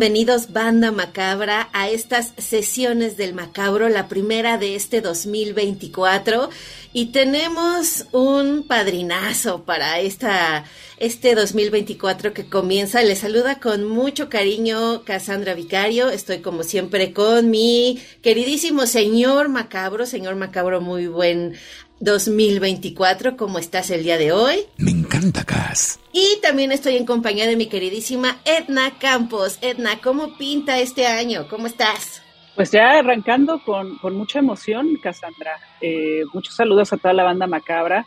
Bienvenidos, Banda Macabra, a estas sesiones del Macabro, la primera de este 2024. Y tenemos un padrinazo para esta, este 2024 que comienza. Les saluda con mucho cariño Cassandra Vicario. Estoy como siempre con mi queridísimo señor Macabro, señor Macabro, muy buen 2024. ¿Cómo estás el día de hoy? Me encanta, Cas. Y también estoy en compañía de mi queridísima Edna Campos. Edna, ¿cómo pinta este año? ¿Cómo estás? Pues ya arrancando con, con mucha emoción, Cassandra. Eh, muchos saludos a toda la banda macabra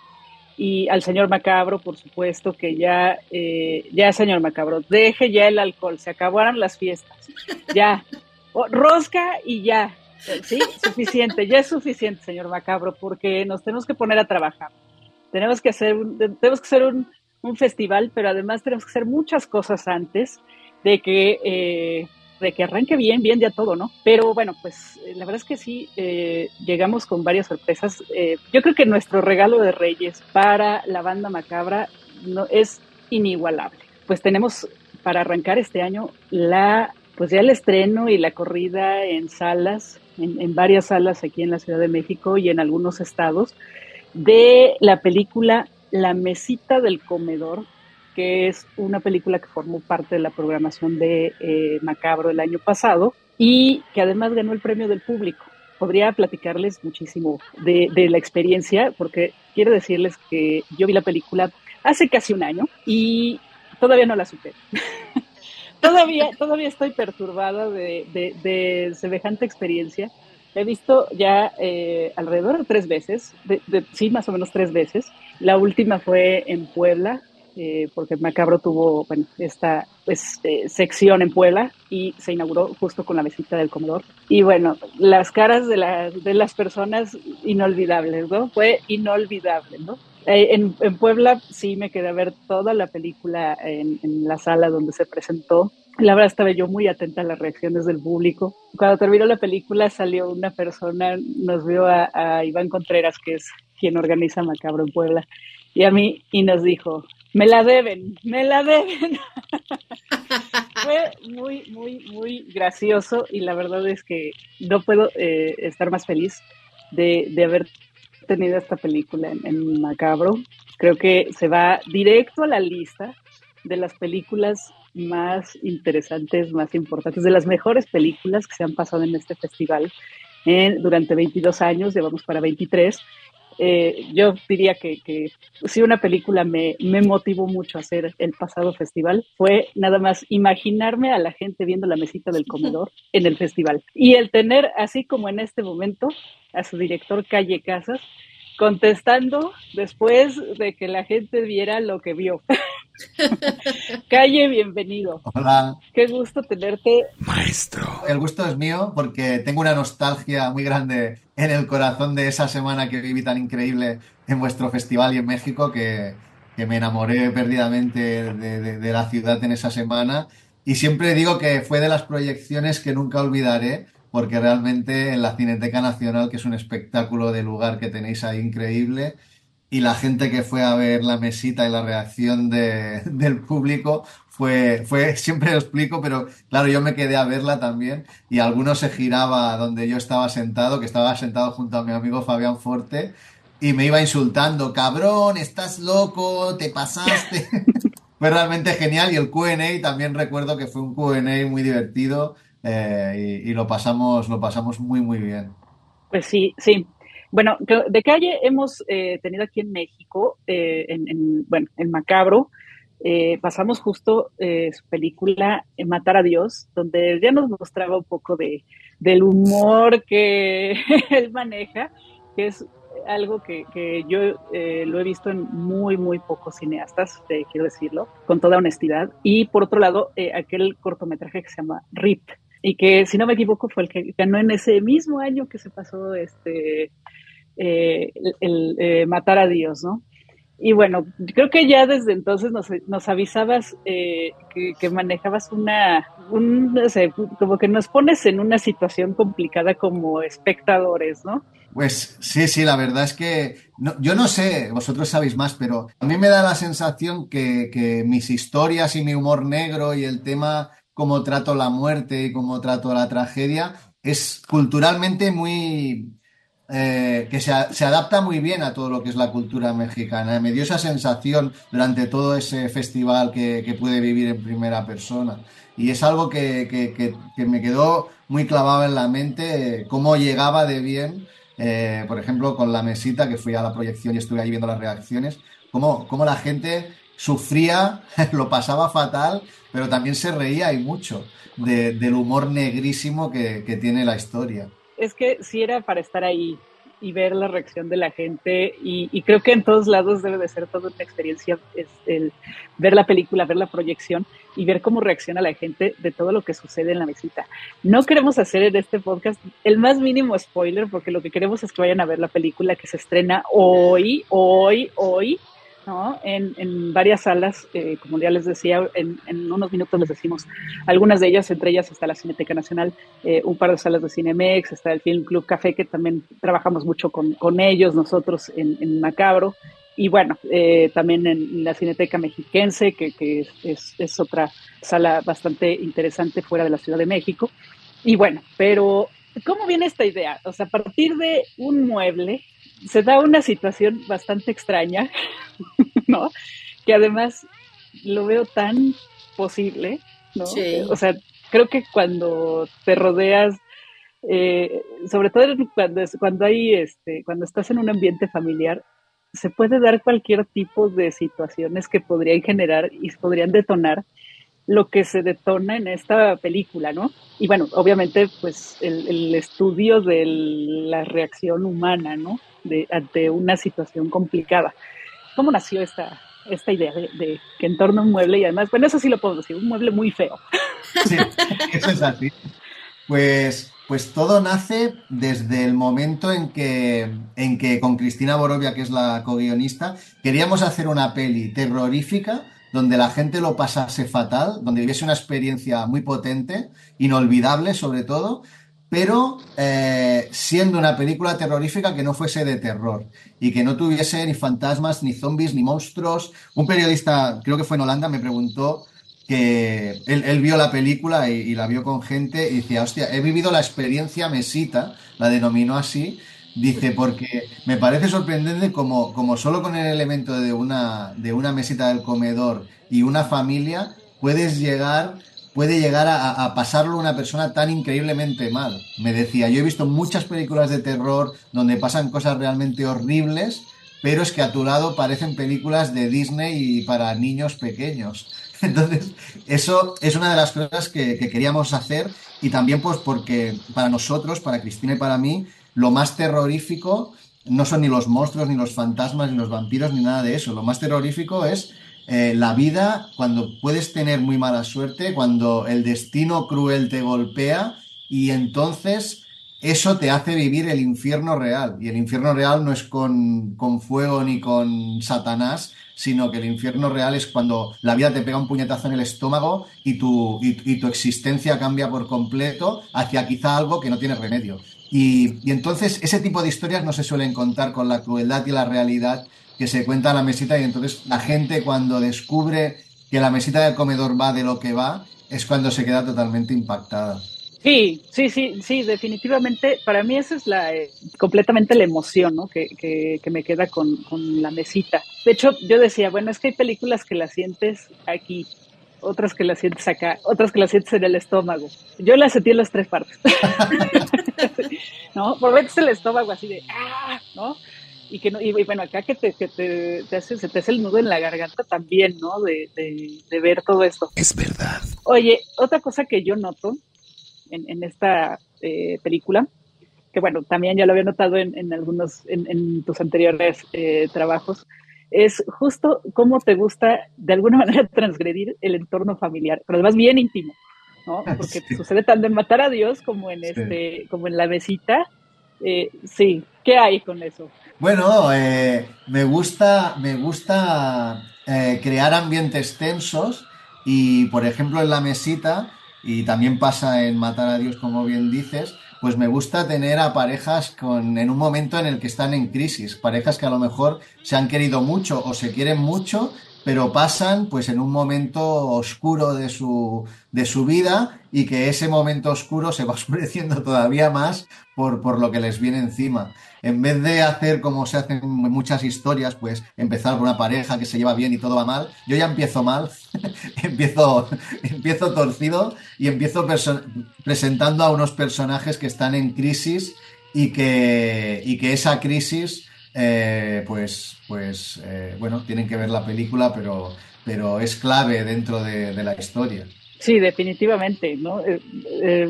y al señor Macabro, por supuesto, que ya, eh, ya, señor Macabro, deje ya el alcohol, se acabaron las fiestas. Ya, O- rosca y ya. Sí, suficiente, ya es suficiente, señor Macabro, porque nos tenemos que poner a trabajar. Tenemos que hacer un, tenemos que hacer un, un festival, pero además tenemos que hacer muchas cosas antes de que, eh, de que arranque bien, bien ya todo, ¿no? Pero bueno, pues eh, la verdad es que sí, eh, llegamos con varias sorpresas. Eh, yo creo que nuestro regalo de Reyes para la banda macabra no, es inigualable. Pues tenemos para arrancar este año la, pues ya el estreno y la corrida en salas, en, en varias salas aquí en la Ciudad de México y en algunos estados, de la película La Mesita del Comedor, que es una película que formó parte de la programación de eh, Macabro el año pasado y que además ganó el premio del público. Podría platicarles muchísimo de, de la experiencia, porque quiero decirles que yo vi la película hace casi un año y todavía no la supero. todavía, todavía estoy perturbada de, de, de semejante experiencia. He visto ya eh, alrededor de tres veces, de, de, sí, más o menos tres veces. La última fue en Puebla, eh, porque Macabro tuvo bueno, esta pues, eh, sección en Puebla y se inauguró justo con la visita del comedor. Y bueno, las caras de, la, de las personas inolvidables, ¿no? Fue inolvidable, ¿no? Eh, en, Puebla sí me quedé a ver toda la película en, la sala donde se presentó. La verdad estaba yo muy atenta a las reacciones del público. Cuando terminó la película salió una persona, nos vio a, a Iván Contreras, que es quien organiza Macabro en Puebla, y a mí, y nos dijo, me la deben, me la deben. Fue muy, muy, muy gracioso y la verdad es que no puedo eh, estar más feliz de, de, haber tenido esta película en, Macabro. Creo que se va directo a la lista de las películas más interesantes, más importantes, de las mejores películas que se han pasado en este festival en, durante 22 años, llevamos para 23. Eh, yo diría que, que si una película me, me, motivó mucho a hacer el pasado festival. Fue nada más imaginarme a la gente viendo la mesita del comedor en el festival. Y el tener así como en este momento a su director Calle Casas contestando después de que la gente viera lo que vio. Calle, bienvenido. Hola. Qué gusto tenerte. Maestro. El gusto es mío porque tengo una nostalgia muy grande en el corazón de esa semana que viví tan increíble en vuestro festival y en México que, que me enamoré perdidamente de, de, de, la ciudad en esa semana. Y siempre digo que fue de las proyecciones que nunca olvidaré porque realmente en la Cineteca Nacional, que es un espectáculo de lugar que tenéis ahí increíble, y la gente que fue a ver la mesita y la reacción de, del público fue, fue, siempre lo explico, pero claro, yo me quedé a verla también y alguno se giraba donde yo estaba sentado, que estaba sentado junto a mi amigo Fabián Forte, y me iba insultando, cabrón, estás loco, te pasaste. fue realmente genial y el QA también recuerdo que fue un QA muy divertido eh, y, lo pasamos, lo pasamos muy, muy bien. Pues sí, sí. Bueno, de calle hemos eh, tenido aquí en México, eh, en, bueno, en Macabro, pasamos justo su película Matar a Dios, donde ya nos mostraba un poco de, del humor que él maneja, que es algo que, que yo eh, lo he visto en muy, muy pocos cineastas, quiero decirlo, con toda honestidad. Y por otro lado, eh, aquel cortometraje que se llama RIP, y que si no me equivoco fue el que ganó en ese mismo año que se pasó este eh, el, Matar a Dios, ¿no? Y bueno, creo que ya desde entonces nos, nos avisabas que, que, manejabas una, un, no sé, como que nos pones en una situación complicada como espectadores, ¿no? Pues sí, sí, la verdad es que yo no sé, vosotros sabéis más, pero a mí me da la sensación que, mis historias y mi humor negro y el tema cómo trato la muerte y cómo trato la tragedia es culturalmente muy... Eh, que se, adapta muy bien a todo lo que es la cultura mexicana. Me dio esa sensación durante todo ese festival que, pude vivir en primera persona. Y es algo que, que me quedó muy clavado en la mente, cómo llegaba de bien eh, por ejemplo, con la mesita, que fui a la proyección y estuve ahí viendo las reacciones, cómo, cómo la gente sufría, lo pasaba fatal, pero también se reía y mucho del humor negrísimo que, tiene la historia. Es que sí era para estar ahí, y ver la reacción de la gente y, creo que en todos lados debe de ser toda una experiencia es el ver la película, ver la proyección y ver cómo reacciona la gente de todo lo que sucede en la visita. No queremos hacer en este podcast el más mínimo spoiler porque lo que queremos es que vayan a ver la película que se estrena hoy, hoy, hoy ¿no? En, en varias salas, eh, como ya les decía, en, en, unos minutos les decimos algunas de ellas, entre ellas está la Cineteca Nacional, eh, un par de salas de Cinemex, está el Film Club Café, que también trabajamos mucho con, con ellos, nosotros en, en Macabro, y bueno, eh, también en la Cineteca Mexiquense, que, que es, es, otra sala bastante interesante fuera de la Ciudad de México. Y bueno, pero ¿cómo viene esta idea? O sea, a partir de un mueble se da una situación bastante extraña, ¿no? Que además lo veo tan posible, ¿no? O sea, creo que cuando te rodeas, eh, sobre todo cuando, cuando hay, este, cuando estás en un ambiente familiar, se puede dar cualquier tipo de situaciones que podrían generar y podrían detonar lo que se detona en esta película, ¿no? Y bueno, obviamente, pues el, el estudio de la reacción humana, ¿no? De, ante una situación complicada. ¿Cómo nació esta, esta idea de, que en torno a un mueble, y además, bueno, eso sí lo puedo decir, un mueble muy feo? Sí, eso es así. Pues, pues todo nace desde el momento en que, en que con Cristina Borovia, que es la co-guionista, queríamos hacer una peli terrorífica donde la gente lo pasase fatal, donde viviese una experiencia muy potente, inolvidable sobre todo, pero eh, siendo una película terrorífica que no fuese de terror y que no tuviese ni fantasmas, ni zombies, ni monstruos. Un periodista, creo que fue en Holanda, me preguntó que él, vio la película y, la vio con gente y decía, hostia, he vivido la experiencia mesita, la denominó así, dice, porque me parece sorprendente como, como solo con el elemento de una, de una mesita del comedor y una familia puedes llegar puede llegar a, pasarlo una persona tan increíblemente mal. Me decía, yo he visto muchas películas de terror donde pasan cosas realmente horribles, pero es que a tu lado parecen películas de Disney y para niños pequeños. Entonces, eso es una de las cosas que, que queríamos hacer y también pues porque para nosotros, para Cristina y para mí, lo más terrorífico no son ni los monstruos, ni los fantasmas, ni los vampiros, ni nada de eso. Lo más terrorífico es eh, la vida, cuando puedes tener muy mala suerte, cuando el destino cruel te golpea y entonces eso te hace vivir el infierno real. Y el infierno real no es con, fuego ni con Satanás, sino que el infierno real es cuando la vida te pega un puñetazo en el estómago y tu, y, tu existencia cambia por completo hacia quizá algo que no tiene remedio. Y, entonces ese tipo de historias no se suelen contar con la crueldad y la realidad que se cuenta la mesita y entonces la gente cuando descubre que la mesita del comedor va de lo que va, es cuando se queda totalmente impactada. Sí, sí, sí, sí, definitivamente. Para mí esa es la eh, completamente la emoción, ¿no? Que, que, me queda con, con, la mesita. De hecho, yo decía, bueno, es que hay películas que las sientes aquí, otras que las sientes acá, otras que las sientes en el estómago. Yo las sentí en las tres partes. ¿No? Por veces el estómago así de, ¡ah! ¿no? Y, que no, y, bueno, acá que, te, que te, te, hace, se te hace el nudo en la garganta también, ¿no? De, de, ver todo esto. Es verdad. Oye, otra cosa que yo noto en, en esta eh, película, que bueno, también ya lo había notado en, en algunos, en, en, tus anteriores eh, trabajos, es justo cómo te gusta de alguna manera transgredir el entorno familiar, pero además bien íntimo, ¿no? Porque sucede tanto en Matar a Dios como en este, como en la mesita. Eh, sí, ¿qué hay con eso? Bueno, eh, me gusta, me gusta eh, crear ambientes tensos y, por ejemplo, en la mesita, y también pasa en Matar a Dios, como bien dices, pues me gusta tener a parejas con, en un momento en el que están en crisis, parejas que a lo mejor se han querido mucho o se quieren mucho, pero pasan pues en un momento oscuro de su, de su vida y que ese momento oscuro se va oscureciendo todavía más por, por lo que les viene encima. En vez de hacer como se hacen muchas historias, pues empezar con una pareja que se lleva bien y todo va mal, yo ya empiezo mal, empiezo, empiezo torcido y empiezo presentando a unos personajes que están en crisis y que, y que esa crisis, eh, pues, pues eh, bueno, tienen que ver la película, pero, pero es clave dentro de, la historia. Sí, definitivamente, ¿no? Eh,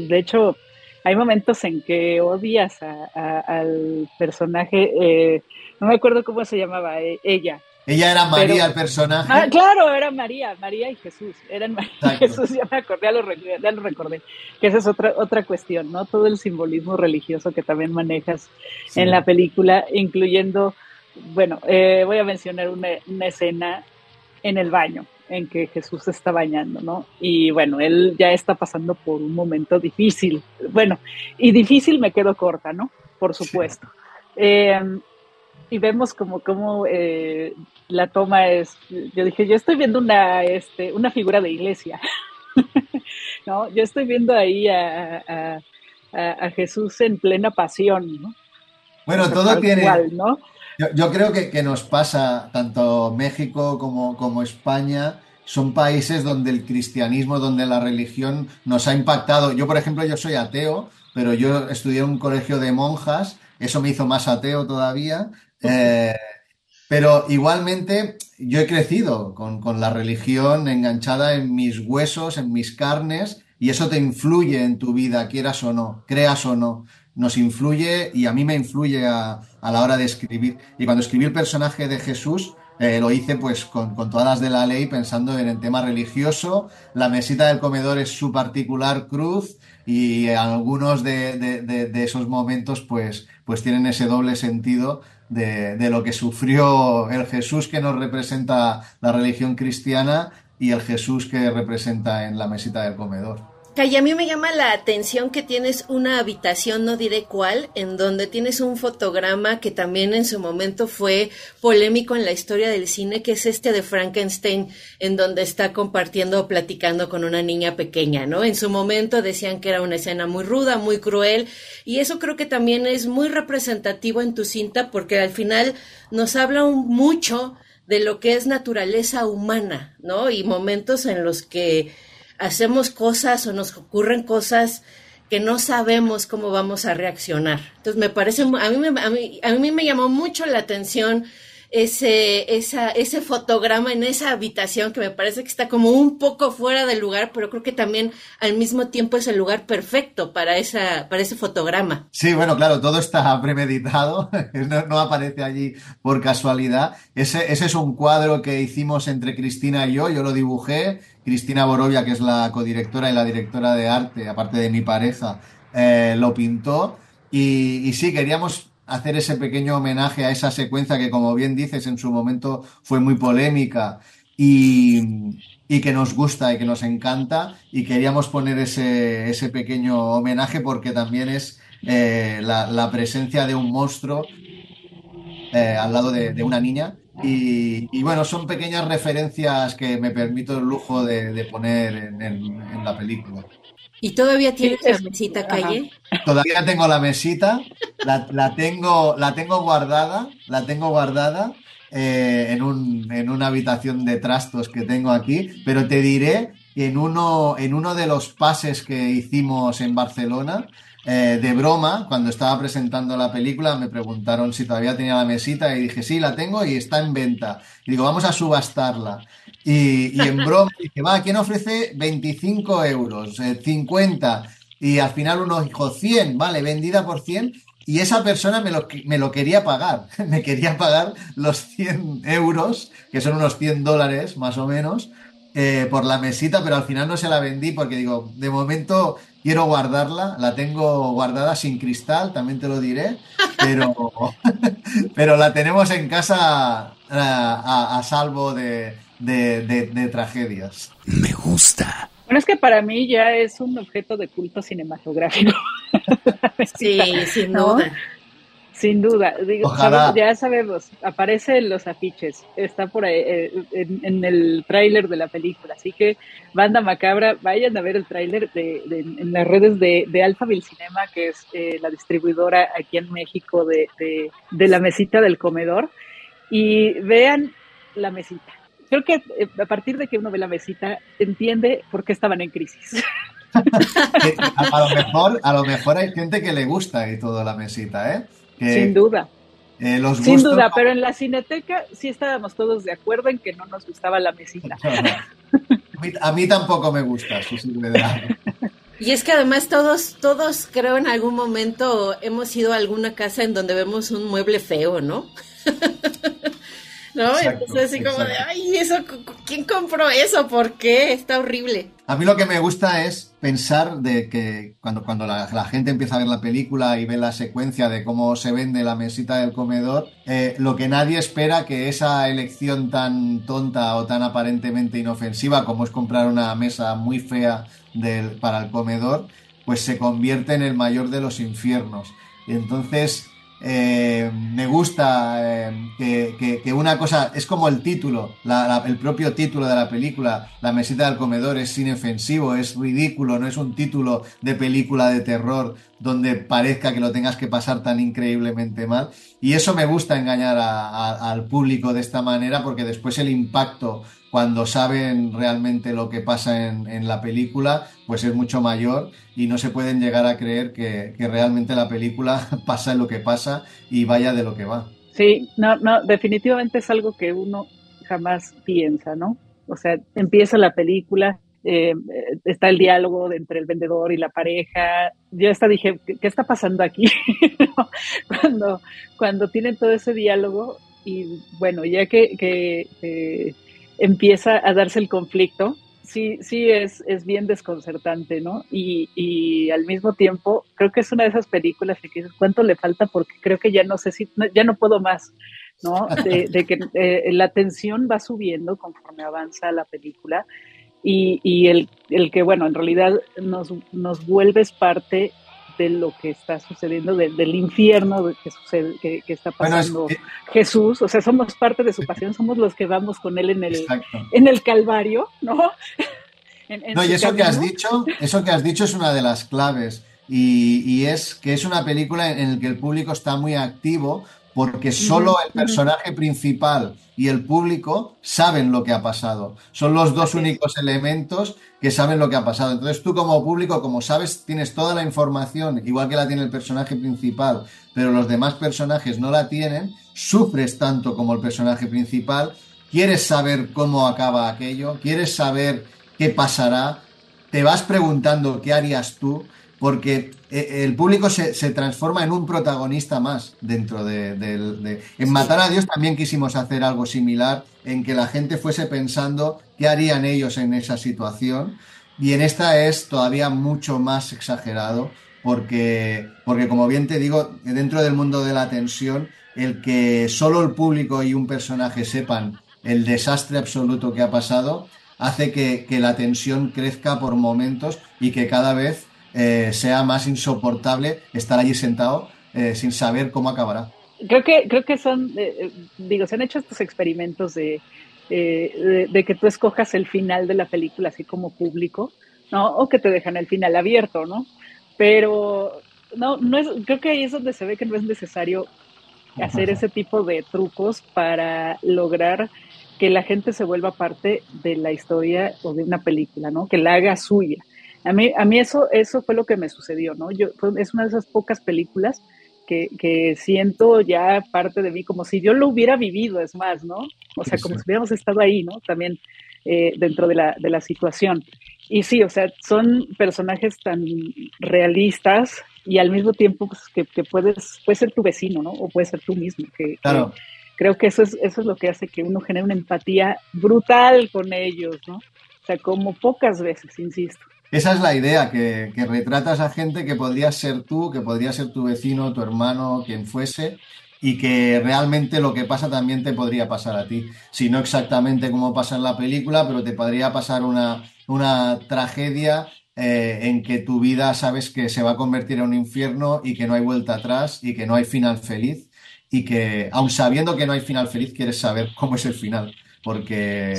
de hecho, hay momentos en que odias al personaje, eh, no me acuerdo cómo se llamaba, eh, ella. Ella era María, el personaje. Ah, claro, era María, María y Jesús. Eran María y Jesús, ya me acordé, ya lo, recordé. Que esa es otra, otra cuestión, ¿no? Todo el simbolismo religioso que también manejas en la película, incluyendo, bueno, eh, voy a mencionar una, una escena en el baño en que Jesús se está bañando, ¿no? Y bueno, él ya está pasando por un momento difícil. Bueno, y difícil me quedo corta, ¿no? Por supuesto. Em, y vemos como, como eh, la toma es, yo dije, yo estoy viendo una, este, una figura de iglesia, ¿no? Yo estoy viendo ahí a, Jesús en plena pasión, ¿no? Bueno, todo tiene... ¿no? Yo, creo que, nos pasa, tanto México como, como España, son países donde el cristianismo, donde la religión nos ha impactado. Yo, por ejemplo, yo soy ateo, pero yo estudié en un colegio de monjas, eso me hizo más ateo todavía. Eh, pero igualmente yo he crecido con, con, la religión enganchada en mis huesos, en mis carnes, y eso te influye en tu vida, quieras o no, creas o no nos influye y a mí me influye a, a la hora de escribir. Y cuando escribí el personaje de Jesús, eh, lo hice pues con, con, todas las de la ley pensando en el tema religioso. La mesita del comedor es su particular cruz y algunos de, de, de, esos momentos pues, pues tienen ese doble sentido de, de, lo que sufrió el Jesús que nos representa la religión cristiana y el Jesús que representa en la mesita del comedor. Y a mí me llama la atención que tienes una habitación, no diré cuál, en donde tienes un fotograma que también en su momento fue polémico en la historia del cine, que es este de Frankenstein, en donde está compartiendo o platicando con una niña pequeña, ¿no? En su momento decían que era una escena muy ruda, muy cruel, y eso creo que también es muy representativo en tu cinta, porque al final nos habla mucho de lo que es naturaleza humana, ¿no? Y momentos en los que hacemos cosas o nos ocurren cosas que no sabemos cómo vamos a reaccionar. Entonces me parece, a mí a mí, a mí me llamó mucho la atención ese, esa, ese fotograma en esa habitación que me parece que está como un poco fuera del lugar, pero creo que también al mismo tiempo es el lugar perfecto para, esa, para ese fotograma. Sí, bueno, claro, todo está premeditado, no, aparece allí por casualidad. Ese, ese es un cuadro que hicimos entre Cristina y yo, yo lo dibujé, Cristina Borovia, que es la codirectora y la directora de arte, aparte de mi pareja, eh, lo pintó. Y, y sí, queríamos hacer ese pequeño homenaje a esa secuencia que, como bien dices, en su momento fue muy polémica y, que nos gusta y que nos encanta. Y queríamos poner ese, ese pequeño homenaje porque también es eh, la, presencia de un monstruo eh, al lado de, una niña. Y, bueno, son pequeñas referencias que me permito el lujo de, poner en la película. ¿Y todavía tienes la mesita, Calle? Todavía tengo la mesita, la, tengo, la tengo guardada, la tengo guardada eh, en, un, en una habitación de trastos que tengo aquí, pero te diré en uno, en uno de los pases que hicimos en Barcelona, eh, de broma, cuando estaba presentando la película, me preguntaron si todavía tenía la mesita y dije, sí, la tengo y está en venta. Y digo, vamos a subastarla. Y, en broma dije, va, ¿quién ofrece 25 euros? 50. Eh, y al final uno dijo 100, vale, vendida por 100. Y esa persona me lo, me lo quería pagar. me quería pagar los 100 euros, que son unos 100 dólares más o menos, eh, por la mesita, pero al final no se la vendí porque digo, de momento quiero guardarla, la tengo guardada sin cristal, también te lo diré, pero, pero la tenemos en casa eh, a, salvo de, de, tragedias. Me gusta. Bueno, es que para mí ya es un objeto de culto cinematográfico. sí, sin duda. Sin duda, digo, ya sabemos, aparece en los afiches, está por ahí eh, en, el tráiler de la película, así que banda macabra, vayan a ver el tráiler de, en las redes de, de Alphaville Cinema, que es eh, la distribuidora aquí en México de, de, la mesita del comedor, y vean la mesita. Creo que eh, a partir de que uno ve la mesita, entiende por qué estaban en crisis. a, lo mejor, a lo mejor hay gente que le gusta y todo la mesita, ¿eh? Sin duda. Eh, los Sin duda, pero en la cineteca sí estábamos todos de acuerdo en que no nos gustaba la mesita. A mí, tampoco me gusta, Y es que además todos, todos creo en algún momento hemos ido a alguna casa en donde vemos un mueble feo, ¿no? ¿no? Entonces así como de, ay, eso, ¿quién compró eso? ¿Por qué? Está horrible. A mí lo que me gusta es pensar de que cuando, cuando la, gente empieza a ver la película y ve la secuencia de cómo se vende la mesita del comedor, eh, lo que nadie espera que esa elección tan tonta o tan aparentemente inofensiva como es comprar una mesa muy fea del, para el comedor, pues se convierte en el mayor de los infiernos. Y entonces eh, me gusta eh, que, una cosa, es como el título, el propio título de la película, La mesita del comedor es inofensivo, es ridículo, no es un título de película de terror donde parezca que lo tengas que pasar tan increíblemente mal. Y eso me gusta engañar al público de esta manera porque después el impacto cuando saben realmente lo que pasa en, la película, pues es mucho mayor y no se pueden llegar a creer que, realmente la película pasa en lo que pasa y vaya de lo que va. Sí, no, no, definitivamente es algo que uno jamás piensa, ¿no? O sea, empieza la película, eh, está el diálogo entre el vendedor y la pareja. Yo hasta dije, ¿qué, está pasando aquí? cuando, cuando tienen todo ese diálogo y bueno, ya que, que empieza a darse el conflicto, sí, sí es, es bien desconcertante, ¿no? Y, y, al mismo tiempo, creo que es una de esas películas que dices, ¿cuánto le falta? Porque creo que ya no sé si, ya no puedo más, ¿no? De, que eh, la tensión va subiendo conforme avanza la película y, y el, el, que, bueno, en realidad nos, nos vuelves parte de lo que está sucediendo, del infierno que, sucede, que, está pasando Jesús. O sea, somos parte de su pasión, somos los que vamos con él en el, en el Calvario, ¿no? no, y eso que has dicho, eso que has dicho es una de las claves. Y, y, es que es una película en la que el público está muy activo porque solo el personaje principal y el público saben lo que ha pasado. Son los dos únicos elementos que saben lo que ha pasado. Entonces tú como público, como sabes, tienes toda la información, igual que la tiene el personaje principal, pero los demás personajes no la tienen, sufres tanto como el personaje principal, quieres saber cómo acaba aquello, quieres saber qué pasará, te vas preguntando qué harías tú porque el público se, transforma en un protagonista más dentro de, En Matar a Dios también quisimos hacer algo similar, en que la gente fuese pensando qué harían ellos en esa situación, y en esta es todavía mucho más exagerado, porque, porque como bien te digo, dentro del mundo de la tensión, el que solo el público y un personaje sepan el desastre absoluto que ha pasado, hace que, que la tensión crezca por momentos y que cada vez eh, sea más insoportable estar allí sentado eh, sin saber cómo acabará. Creo que, creo que son, eh, digo, se han hecho estos experimentos de, de, que tú escojas el final de la película así como público, ¿no? O que te dejan el final abierto, ¿no? Pero no, no es, creo que ahí es donde se ve que no es necesario hacer ese tipo de trucos para lograr que la gente se vuelva parte de la historia o de una película, ¿no? Que la haga suya. A mí, a mí eso, eso fue lo que me sucedió, ¿no? Yo, es una de esas pocas películas que, que, siento ya parte de mí, como si yo lo hubiera vivido, es más, ¿no? O sea, como si hubiéramos estado ahí, ¿no? También eh, dentro de la, de la situación. Y sí, o sea, son personajes tan realistas y al mismo tiempo pues, que, que, puedes, puede ser tu vecino, ¿no? O puede ser tú mismo. Que, claro. creo que eso es, eso es lo que hace que uno genere una empatía brutal con ellos, ¿no? O sea, como pocas veces, insisto. Esa es la idea, que, retratas a gente que podría ser tú, que podría ser tu vecino, tu hermano, quien fuese, y que realmente lo que pasa también te podría pasar a ti. Si no exactamente como pasa en la película, pero te podría pasar una, una tragedia eh, en que tu vida sabes que se va a convertir en un infierno y que no hay vuelta atrás y que no hay final feliz y que, aun sabiendo que no hay final feliz, quieres saber cómo es el final, porque,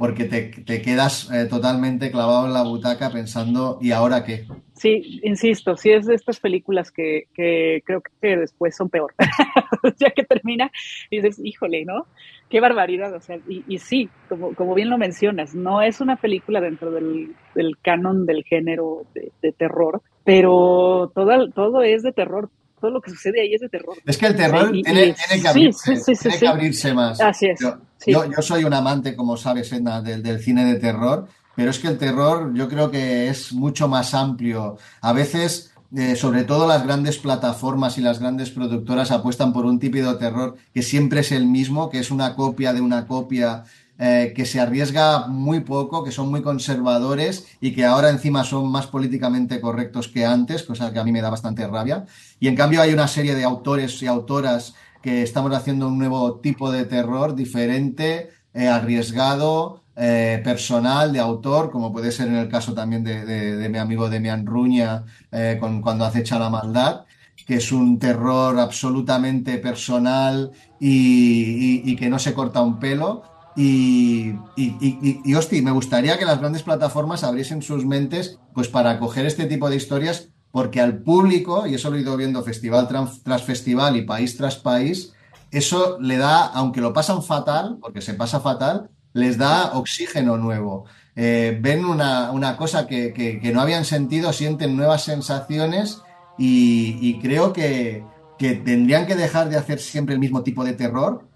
porque te, quedas eh, totalmente clavado en la butaca pensando, ¿y ahora qué? Sí, insisto, sí es de estas películas que, que creo que después son peor, ya que termina y dices, híjole, ¿no? Qué barbaridad, o sea, y, sí, como, como bien lo mencionas, no es una película dentro del, canon del género de, terror, pero todo, todo es de terror, todo lo que sucede ahí es de terror. Es que el terror tiene, que abrirse, tiene que abrirse más. Así es. Yo, yo, soy un amante, como sabes, Edna, del, del cine de terror, pero es que el terror yo creo que es mucho más amplio. A veces eh, sobre todo las grandes plataformas y las grandes productoras apuestan por un de terror que siempre es el mismo, que es una copia de una copia, eh, que se arriesga muy poco, que son muy conservadores y que ahora encima son más políticamente correctos que antes, cosa que a mí me da bastante rabia. Y en cambio hay una serie de autores y autoras que estamos haciendo un nuevo tipo de terror diferente, eh, arriesgado, eh, personal, de autor, como puede ser en el caso también de, mi amigo Demian Ruña eh, con, cuando acecha la maldad, que es un terror absolutamente personal y, que no se corta un pelo. Y, y, me gustaría que las grandes plataformas abriesen sus mentes pues para coger este tipo de historias, porque al público, y eso lo he ido viendo festival tras festival y país tras país, eso le da, aunque lo pasan fatal, porque se pasa fatal, les da oxígeno nuevo. Eh, ven una, cosa que, no habían sentido, sienten nuevas sensaciones y, creo que, tendrían que dejar de hacer siempre el mismo tipo de terror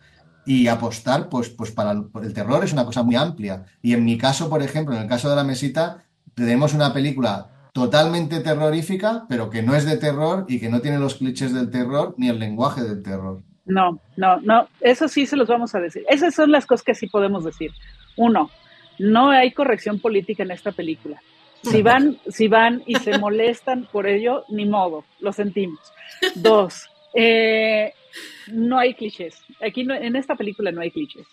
y apostar, pues, pues para el terror es una cosa muy amplia. Y en mi caso, por ejemplo, en el caso de la mesita, tenemos una película totalmente terrorífica, pero que no es de terror y que no tiene los clichés del terror ni el lenguaje del terror. No, no, no, eso sí se los vamos a decir. Esas son las cosas que sí podemos decir. Uno, no hay corrección política en esta película. Si van, si van y se molestan por ello, ni modo, lo sentimos. Dos, eh, no hay clichés. Aquí en esta película no hay clichés.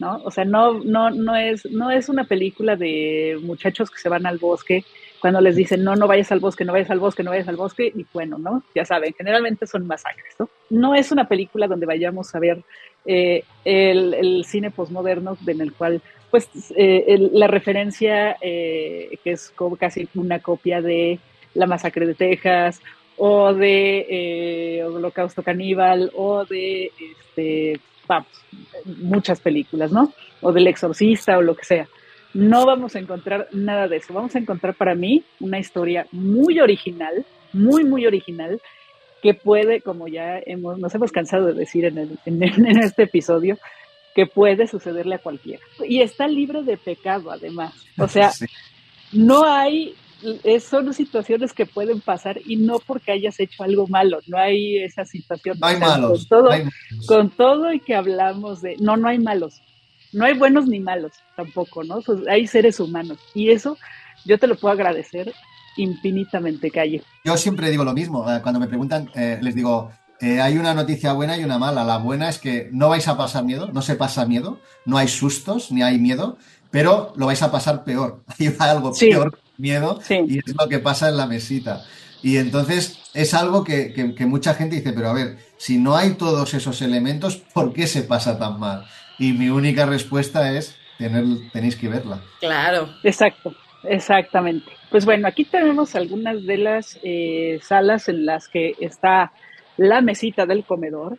¿no? O sea, no, no, no es, no es una película de muchachos que se van al bosque cuando les dicen, no, no vayas al bosque, no vayas al bosque, no vayas al bosque, y bueno, ¿no? Ya saben, generalmente son masacres, ¿no? No es una película donde vayamos a ver eh, el, cine posmoderno en el cual, pues, eh, la referencia, eh, que es como casi una copia de La Masacre de Texas, o de Holocausto Caníbal, o de, este, vamos, muchas películas, ¿no? O del Exorcista, o lo que sea no vamos a encontrar nada de eso. Vamos a encontrar para mí una historia muy original, muy, muy original, que puede, como ya hemos, nos hemos cansado de decir en, en, este episodio, que puede sucederle a cualquiera. Y está libre de pecado, además. O sea, no hay, son situaciones que pueden pasar y no porque hayas hecho algo malo, no hay esa situación. No hay malos. Con todo, con todo y que hablamos de, no, no hay malos no hay buenos ni malos tampoco, ¿no? hay seres humanos. Y eso yo te lo puedo agradecer infinitamente, Calle. Yo siempre digo lo mismo. Eh, cuando me preguntan, eh, les digo, eh, hay una noticia buena y una mala. La buena es que no vais a pasar miedo, no se pasa miedo, no hay sustos ni hay miedo, pero lo vais a pasar peor. Hay algo peor, miedo, y es lo que pasa en la mesita. Y entonces es algo que, que, mucha gente dice, pero a ver, si no hay todos esos elementos, ¿por qué se pasa tan mal? Y mi única respuesta es, tener, tenéis que verla. Claro. Exacto, exactamente. Pues bueno, aquí tenemos algunas de las eh, salas en las que está la mesita del comedor.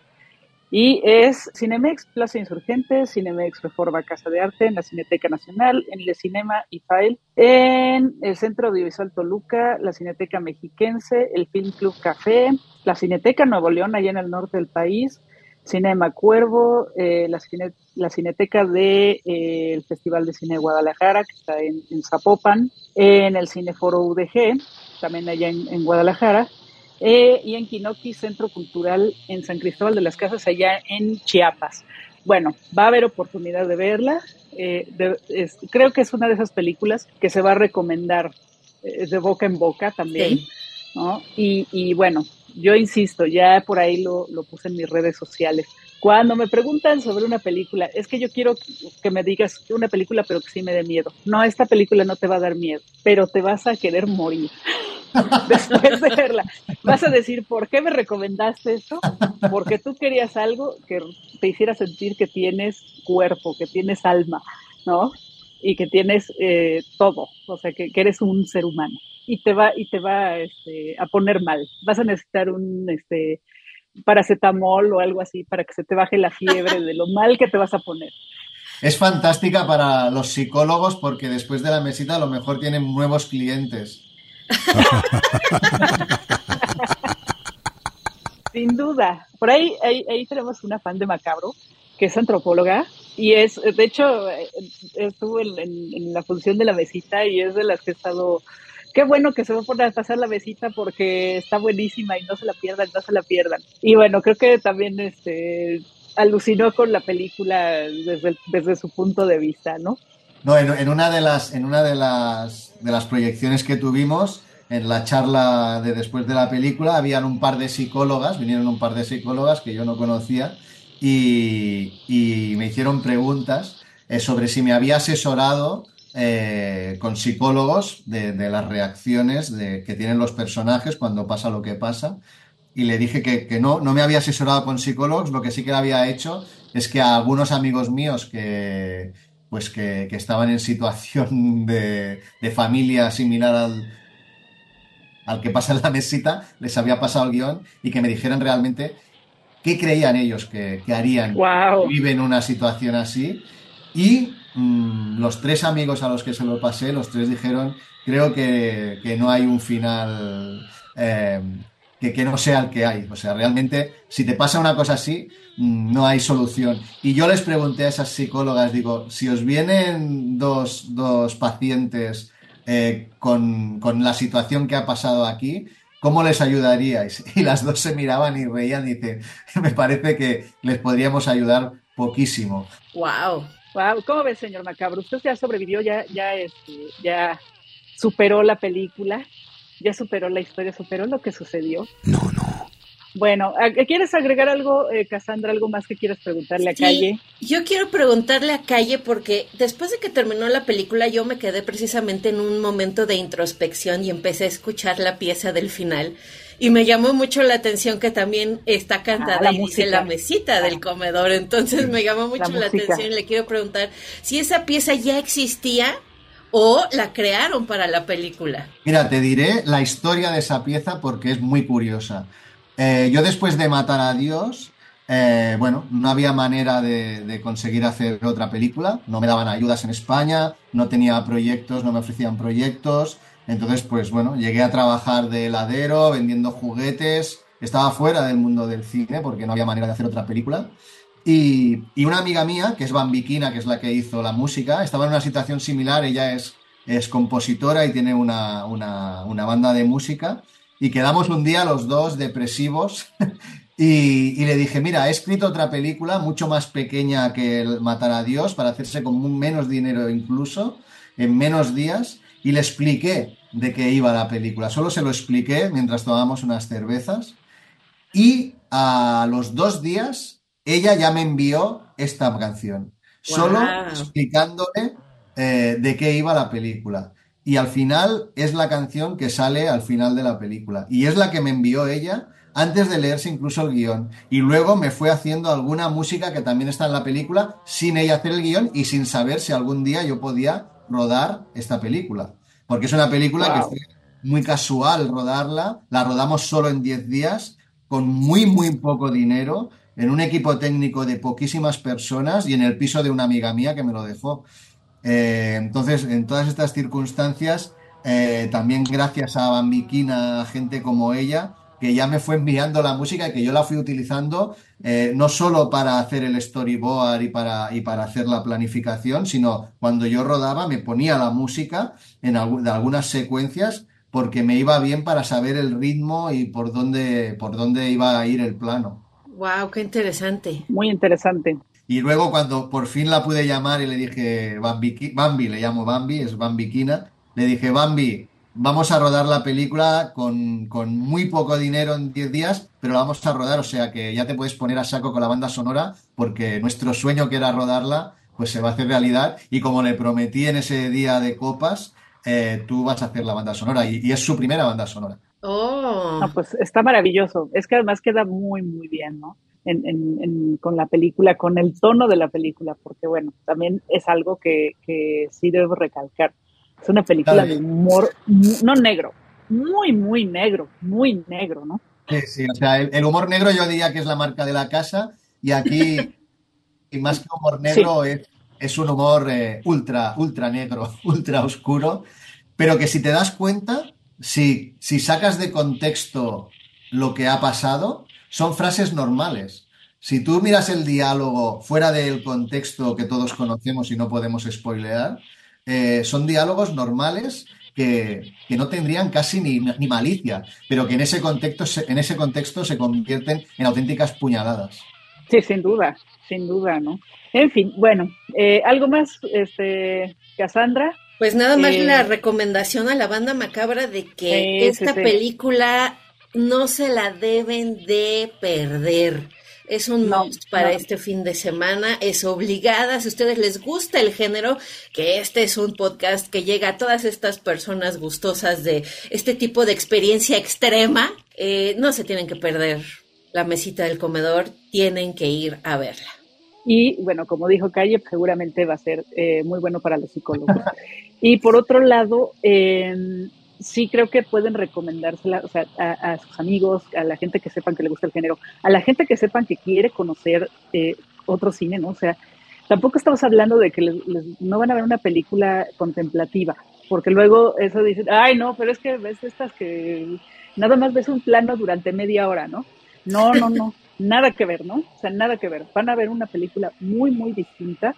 Y es Cinemex Plaza Insurgente, Cinemex Reforma Casa de Arte, en la Cineteca Nacional, en el Cinema y File, en el Centro Audiovisual Toluca, la Cineteca Mexiquense, el Film Club Café, la Cineteca Nuevo León, allá en el norte del país, Cinema Cuervo, eh, la, la, Cineteca del de, eh, Festival de Cine de Guadalajara, que está en, Zapopan, en el Cineforo UDG, también allá en Guadalajara, eh, y en Quinoqui Centro Cultural en San Cristóbal de las Casas, allá en Chiapas. Bueno, va a haber oportunidad de verla. Eh, creo que es una de esas películas que se va a recomendar eh, de boca en boca también. ¿no? Y, bueno, yo insisto, ya por ahí lo, lo puse en mis redes sociales. Cuando me preguntan sobre una película, es que yo quiero que me digas una película, pero que sí me dé miedo. No, esta película no te va a dar miedo, pero te vas a querer morir. después de verla. Vas a decir, ¿por qué me recomendaste esto? Porque tú querías algo que te hiciera sentir que tienes cuerpo, que tienes alma, ¿no? Y que tienes eh, todo, o sea, que, eres un ser humano. Y te va, y te va este, a poner mal. Vas a necesitar un este, paracetamol o algo así para que se te baje la fiebre de lo mal que te vas a poner. Es fantástica para los psicólogos porque después de la mesita a lo mejor tienen nuevos clientes. Sin duda. Por ahí, ahí, tenemos una fan de Macabro, que es antropóloga, y es, de hecho, estuvo en, la función de la mesita y es de las que he estado qué bueno que se va a pasar la mesita porque está buenísima y no se la pierdan, no se la pierdan. Y bueno, creo que también este alucinó con la película desde, desde su punto de vista, ¿no? No, en, una de las, en una de las, de las proyecciones que tuvimos, en la charla de después de la película, habían un par de psicólogas, vinieron un par de psicólogas que yo no conocía y, me hicieron preguntas eh, sobre si me había asesorado eh, con psicólogos de, las reacciones de, que tienen los personajes cuando pasa lo que pasa. Y le dije que, que no, no me había asesorado con psicólogos, lo que sí que había hecho es que a algunos amigos míos que, pues que, estaban en situación de, familia similar al, al, que pasa en la mesita, les había pasado el guion y que me dijeran realmente qué creían ellos que, harían wow. viven una situación así. Y mm, los tres amigos a los que se lo pasé, los tres dijeron, creo que, no hay un final eh, que, no sea el que hay. O sea, realmente, si te pasa una cosa así, mm, no hay solución. Y yo les pregunté a esas psicólogas, digo, si os vienen dos, dos pacientes eh, con, con, la situación que ha pasado aquí, ¿cómo les ayudaríais? Y las dos se miraban y reían y dicen, me parece que les podríamos ayudar poquísimo. ¡Wow! Wow, ¿cómo ves, señor Macabro? Usted ya sobrevivió, ya, ya, este, ya superó la película ya superó la historia, superó lo que sucedió. No, no. Bueno, ¿quieres agregar algo, eh, Cassandra, algo más que quieras preguntarle a Calle? Yo quiero preguntarle a Calle porque después de que terminó la película yo me quedé precisamente en un momento de introspección y empecé a escuchar la pieza del final y me llamó mucho la atención que también está cantada ah, y dice la mesita del comedor, entonces me llamó mucho la atención y le quiero preguntar si esa pieza ya existía o la crearon para la película. Mira, te diré la historia de esa pieza porque es muy curiosa. Eh, yo después de matar a Dios, eh, bueno, no había manera de, conseguir hacer otra película, no me daban ayudas en España, no tenía proyectos, no me ofrecían proyectos, entonces pues bueno, llegué a trabajar de heladero, vendiendo juguetes, estaba fuera del mundo del cine porque no había manera de hacer otra película y, una amiga mía, que es Bambiquina, que es la que hizo la música, estaba en una situación similar. Ella es, es compositora y tiene una, banda de música. Y quedamos un día los dos depresivos. y, le dije, mira, he escrito otra película mucho más pequeña que el Matar a Dios, para hacerse con menos dinero incluso, en menos días. Y le expliqué de qué iba la película. Solo se lo expliqué mientras tomábamos unas cervezas. Y a los dos días ella ya me envió esta canción, solo explicándole eh, de qué iba la película. Y al final es la canción que sale al final de la película. Y es la que me envió ella antes de leerse incluso el guion. Y luego me fue haciendo alguna música que también está en la película sin ella hacer el guion y sin saber si algún día yo podía rodar esta película. Porque es una película que fue muy casual rodarla. La rodamos solo en 10 días, con muy, muy poco dinero en un equipo técnico de poquísimas personas y en el piso de una amiga mía que me lo dejó. Eh, entonces, en todas estas circunstancias, eh, también gracias a Bambiquina, gente como ella, que ya me fue enviando la música y que yo la fui utilizando eh, no solo para hacer el storyboard y para, y para hacer la planificación, sino cuando yo rodaba me ponía la música en de algunas secuencias porque me iba bien para saber el ritmo y por dónde, por dónde iba a ir el plano. Wow, qué interesante. Muy interesante. Y luego cuando por fin la pude llamar y le dije, Bambi, Bambi le llamo Bambi, es Bambiquina, le dije, Bambi, vamos a rodar la película con, muy poco dinero en 10 días, pero la vamos a rodar, o sea que ya te puedes poner a saco con la banda sonora, porque nuestro sueño que era rodarla, pues se va a hacer realidad. Y como le prometí en ese día de copas, eh, tú vas a hacer la banda sonora, y, es su primera banda sonora. Oh. pues está maravilloso. Es que además queda muy, muy bien, ¿no? con la película, con el tono de la película, porque bueno, también es algo que, que sí debo recalcar es una película de humor, no negro, muy, muy negro, muy negro, ¿no? Sí, sí, o sea, el, humor negro yo diría que es la marca de la casa y aquí, y más que humor negro, es, un humor eh, ultra, ultra negro, ultra oscuro, pero que si te das cuenta, si, si sacas de contexto lo que ha pasado, son frases normales. Si tú miras el diálogo fuera del contexto que todos conocemos y no podemos spoilear, eh, son diálogos normales que, no tendrían casi ni, malicia, pero que en ese, contexto, en ese contexto se convierten en auténticas puñaladas. Sí, sin duda, sin duda, ¿no? En fin, bueno, eh, ¿algo más, este, Cassandra? Pues nada más eh, la recomendación a la banda macabra de que esta película no se la deben de perder. Es un must para este fin de semana, es obligada. Si a ustedes les gusta el género, que este es un podcast que llega a todas estas personas gustosas de este tipo de experiencia extrema, eh, no se tienen que perder la mesita del comedor, tienen que ir a verla. Y bueno, como dijo Calle, seguramente va a ser eh, muy bueno para los psicólogos. y por otro lado, eh, sí creo que pueden recomendársela o sea, a, sus amigos, a la gente que sepan que le gusta el género, a la gente que sepan que quiere conocer eh, otro cine, ¿no? O sea, tampoco estamos hablando de que no van a ver una película contemplativa, porque luego eso dicen, ay, no, pero es que ves estas que nada más ves un plano durante media hora, ¿no? No, no, no, nada que ver, ¿no? O sea, nada que ver. Van a ver una película muy, muy distinta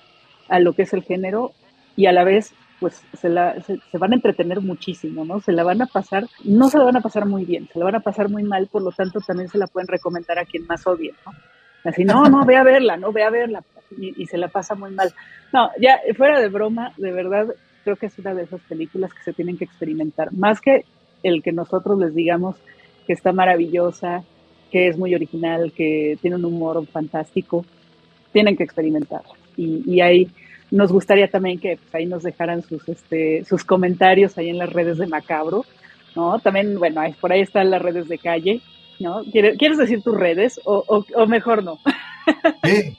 a lo que es el género y a la vez pues se, la, se, van a entretener muchísimo, ¿no? Se la van a pasar, no se la van a pasar muy bien, se la van a pasar muy mal, por lo tanto también se la pueden recomendar a quien más odie, ¿no? Así, no, no, ve a verla, no, ve a verla, y, se la pasa muy mal. No, ya, fuera de broma, de verdad, creo que es una de esas películas que se tienen que experimentar, más que el que nosotros les digamos que está maravillosa, que es muy original, que tiene un humor fantástico, tienen que experimentarla. Y, y hay nos gustaría también que pues, ahí nos dejaran sus, este, sus comentarios ahí en las redes de Macabro, ¿no? También, bueno, por ahí están las redes de calle, ¿no? ¿Quieres, decir tus redes o, o, mejor no? Sí,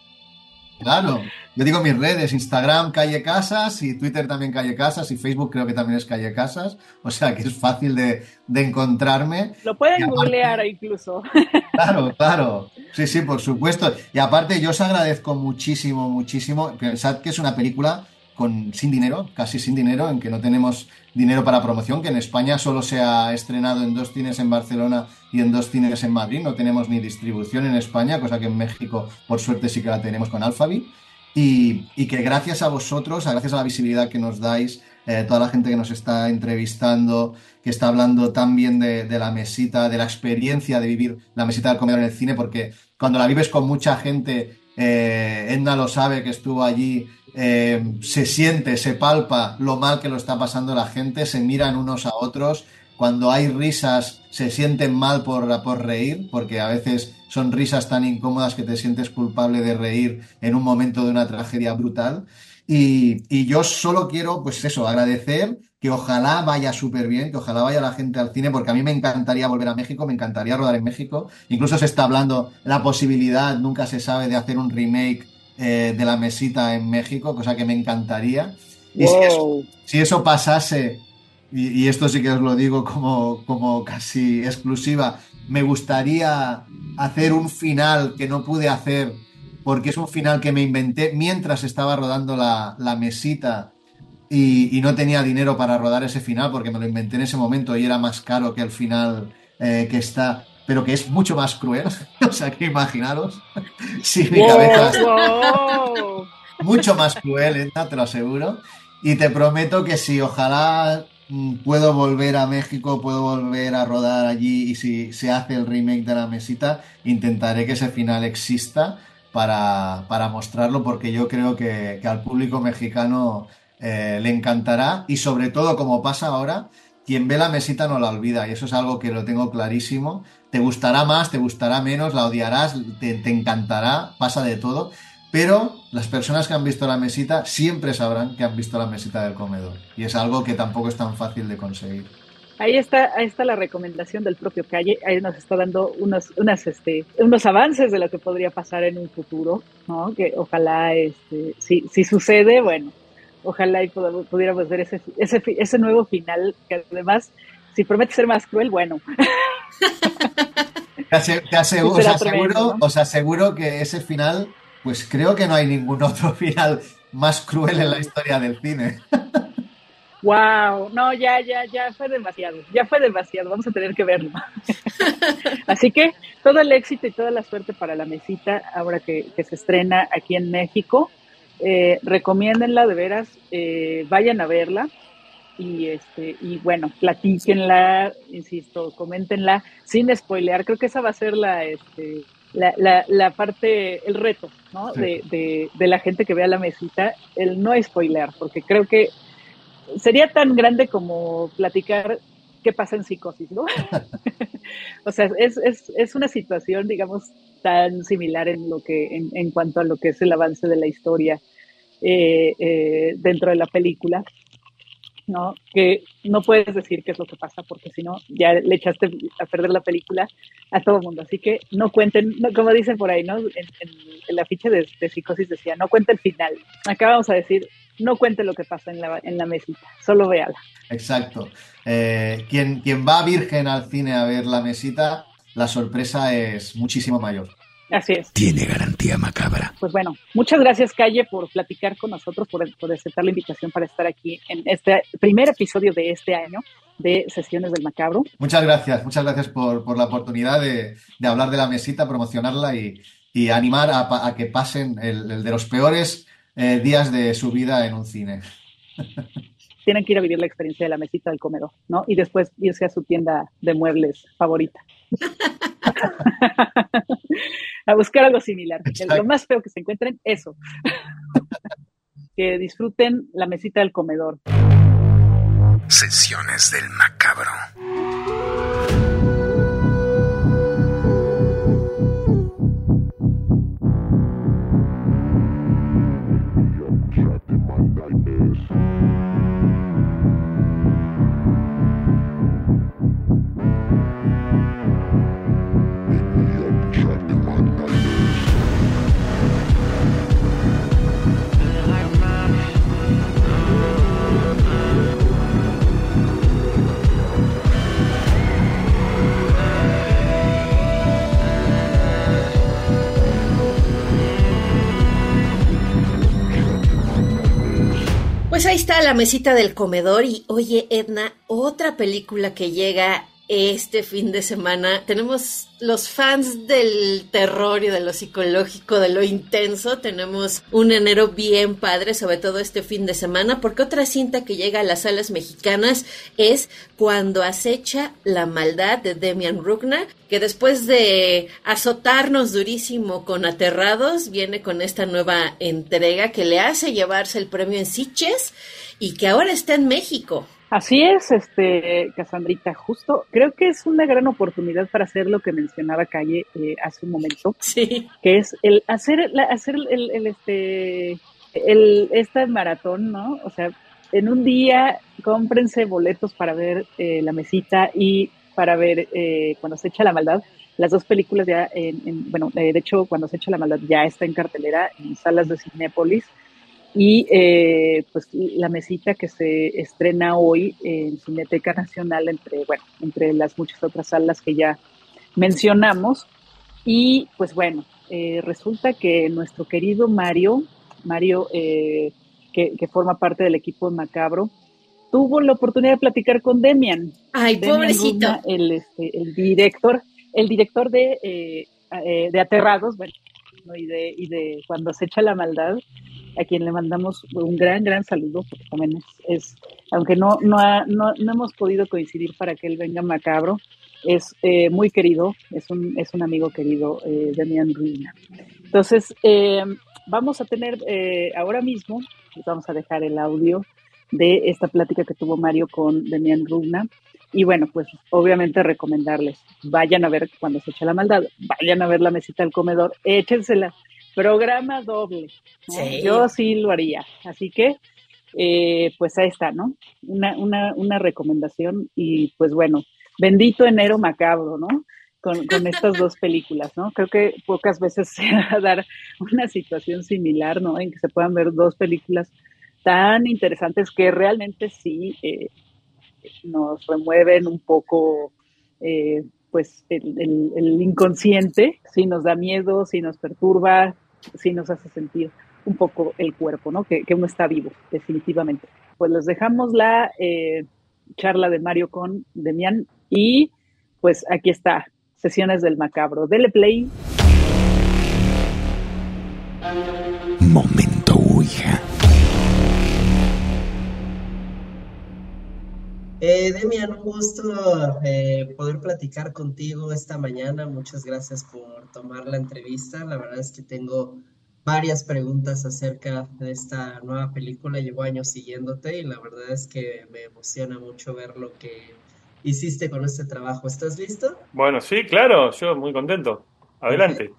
claro. Yo digo mis redes, Instagram Calle Casas y Twitter también Calle Casas y Facebook creo que también es Calle Casas. O sea que es fácil de, encontrarme. Lo pueden googlear incluso. Claro, claro. Sí, sí, por supuesto. Y aparte yo os agradezco muchísimo, muchísimo. Pensad que es una película con, sin dinero, casi sin dinero, en que no tenemos dinero para promoción, que en España solo se ha estrenado en dos cines en Barcelona y en dos cines en Madrid. No tenemos ni distribución en España, cosa que en México, por suerte, sí que la tenemos con Alphabet. Y, que gracias a vosotros, gracias a la visibilidad que nos dais, eh, toda la gente que nos está entrevistando, que está hablando tan bien de, la mesita, de la experiencia de vivir la mesita del comedor en el cine, porque cuando la vives con mucha gente, eh, Edna lo sabe que estuvo allí, eh, se siente, se palpa lo mal que lo está pasando la gente, se miran unos a otros, cuando hay risas se sienten mal por, por reír, porque a veces son risas tan incómodas que te sientes culpable de reír en un momento de una tragedia brutal. Y, yo solo quiero, pues eso, agradecer que ojalá vaya súper bien, que ojalá vaya la gente al cine, porque a mí me encantaría volver a México, me encantaría rodar en México. Incluso se está hablando la posibilidad, nunca se sabe, de hacer un remake eh, de la mesita en México, cosa que me encantaría. Y si, eso, pasase, y, esto sí que os lo digo como, como casi exclusiva, me gustaría hacer un final que no pude hacer porque es un final que me inventé mientras estaba rodando la, mesita y, no tenía dinero para rodar ese final porque me lo inventé en ese momento y era más caro que el final eh, que está, pero que es mucho más cruel. o sea, que imaginaros si mi cabeza... mucho más cruel, te lo aseguro. Y te prometo que si ojalá puedo volver a México, puedo volver a rodar allí y si se hace el remake de la mesita, intentaré que ese final exista para, mostrarlo porque yo creo que, al público mexicano eh, le encantará y sobre todo como pasa ahora, quien ve la mesita no la olvida y eso es algo que lo tengo clarísimo. Te gustará más, te gustará menos, la odiarás, te, te encantará, pasa de todo pero las personas que han visto la mesita siempre sabrán que han visto la mesita del comedor. Y es algo que tampoco es tan fácil de conseguir. Ahí está, ahí está la recomendación del propio Calle. Ahí nos está dando unos, unas, este, unos avances de lo que podría pasar en un futuro, ¿no? Que ojalá, este, si, si sucede, bueno, ojalá y pudiéramos ver ese, ese, ese nuevo final, que además, si promete ser más cruel, bueno. Te, aseguro, os aseguro que ese final pues creo que no hay ningún otro final más cruel en la historia del cine. Wow, no, ya, ya, ya fue demasiado, ya fue demasiado, vamos a tener que verlo. Así que todo el éxito y toda la suerte para la mesita ahora que, se estrena aquí en México. Eh, recomiéndenla de veras, eh, vayan a verla y este y bueno, platíquenla, insisto, coméntenla sin spoilear. Creo que esa va a ser la este, la, la, la, parte, el reto, ¿no? De, de, de, la gente que vea la mesita, el no spoiler, porque creo que sería tan grande como platicar qué pasa en psicosis, ¿no? o sea, es, es, es, una situación, digamos, tan similar en lo que, en, en cuanto a lo que es el avance de la historia eh, eh, dentro de la película. ¿No? Que no puedes decir qué es lo que pasa porque si no, ya le echaste a perder la película a todo el mundo. Así que no cuenten, como dicen por ahí, ¿no? En, la ficha de, psicosis decía, no cuente el final. Acá vamos a decir, no cuente lo que pasa en la, en la mesita, solo véala. Exacto. Eh, quien, quien va virgen al cine a ver la mesita, la sorpresa es muchísimo mayor. Así es. Tiene garantía macabra. Pues bueno, muchas gracias Calle por platicar con nosotros, por, por aceptar la invitación para estar aquí en este primer episodio de este año de Sesiones del Macabro. Muchas gracias, muchas gracias por, la oportunidad de, hablar de la mesita, promocionarla y, animar a, que pasen el, de los peores eh, días de su vida en un cine. Tienen que ir a vivir la experiencia de la mesita del comedor, ¿no? Y después irse a su tienda de muebles favorita. a buscar algo similar. Lo más feo que se encuentren, eso. que disfruten la mesita del comedor. Sesiones del macabro. Pues ahí está la mesita del comedor y oye Edna, otra película que llega este fin de semana. Tenemos los fans del terror y de lo psicológico, de lo intenso. Tenemos un enero bien padre, sobre todo este fin de semana, porque otra cinta que llega a las salas mexicanas es Cuando acecha la maldad de Demian Rugna, que después de azotarnos durísimo con Aterrados, viene con esta nueva entrega que le hace llevarse el premio en Siches y que ahora está en México. Así es, este, Casandrita, justo creo que es una gran oportunidad para hacer lo que mencionaba Calle eh, hace un momento, sí. que es el hacer, hacer el, el, este, el, esta maratón, ¿no? O sea, en un día cómprense boletos para ver eh, La Mesita y para ver eh, Cuando se echa la maldad. Las dos películas ya, en, bueno, de hecho, Cuando se echa la maldad ya está en cartelera en salas de Cinépolis y eh, pues la mesita que se estrena hoy en Cineteca Nacional entre bueno entre las muchas otras salas que ya mencionamos. Y pues bueno, eh, resulta que nuestro querido Mario, Mario eh, que, forma parte del equipo de Macabro, tuvo la oportunidad de platicar con Demian. Ay, pobrecito. el, este, el, director, el director de, eh, de Aterrados, bueno, y, de, y de Cuando se echa la maldad, a quien le mandamos un gran, gran saludo, porque también es, aunque no, no, no, no, hemos podido coincidir para que él venga macabro, es eh, muy querido, es un, es un amigo querido, eh, Demian Ruina. Entonces, eh, vamos a tener eh, ahora mismo, vamos a dejar el audio de esta plática que tuvo Mario con Demian Runa. Y bueno, pues obviamente recomendarles, vayan a ver cuando se echa la maldad, vayan a ver la mesita del comedor, échensela, programa doble. Yo sí lo haría. Así que, eh, pues ahí está, ¿no? Una, una, una recomendación y pues bueno, bendito enero macabro, ¿no? Con, con, estas dos películas, ¿no? Creo que pocas veces se va a dar una situación similar, ¿no? En que se puedan ver dos películas tan interesantes que realmente sí eh, nos remueven un poco, eh, pues, el, el, inconsciente, sí nos da miedo, sí nos perturba, sí nos hace sentir un poco el cuerpo, ¿no? Que, uno está vivo, definitivamente. Pues les dejamos la eh, charla de Mario con Demian y pues aquí está, sesiones del macabro. Dele play. Eh, Demian, un gusto eh, poder platicar contigo esta mañana. Muchas gracias por tomar la entrevista. La verdad es que tengo varias preguntas acerca de esta nueva película. Llevo años siguiéndote y la verdad es que me emociona mucho ver lo que hiciste con este trabajo. ¿Estás listo? Bueno, sí, claro, yo muy contento. Adelante.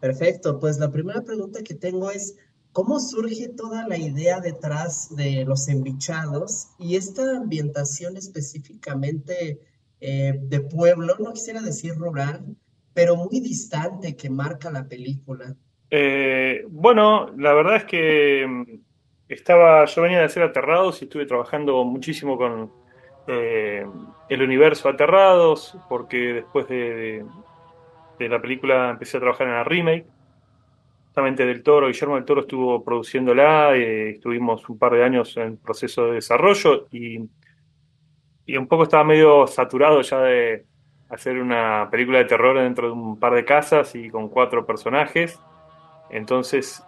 Perfecto, pues la primera pregunta que tengo es, ¿Cómo surge toda la idea detrás de los embichados y esta ambientación específicamente eh, de pueblo, no quisiera decir rural, pero muy distante que marca la película? Eh, bueno, la verdad es que mm, estaba, yo venía de hacer Aterrados y estuve trabajando muchísimo con eh, el universo Aterrados, porque después de, de la película empecé a trabajar en la remake justamente del Toro, Guillermo del Toro estuvo produciéndola, eh, estuvimos un par de años en proceso de desarrollo y, un poco estaba medio saturado ya de hacer una película de terror dentro de un par de casas y con cuatro personajes. Entonces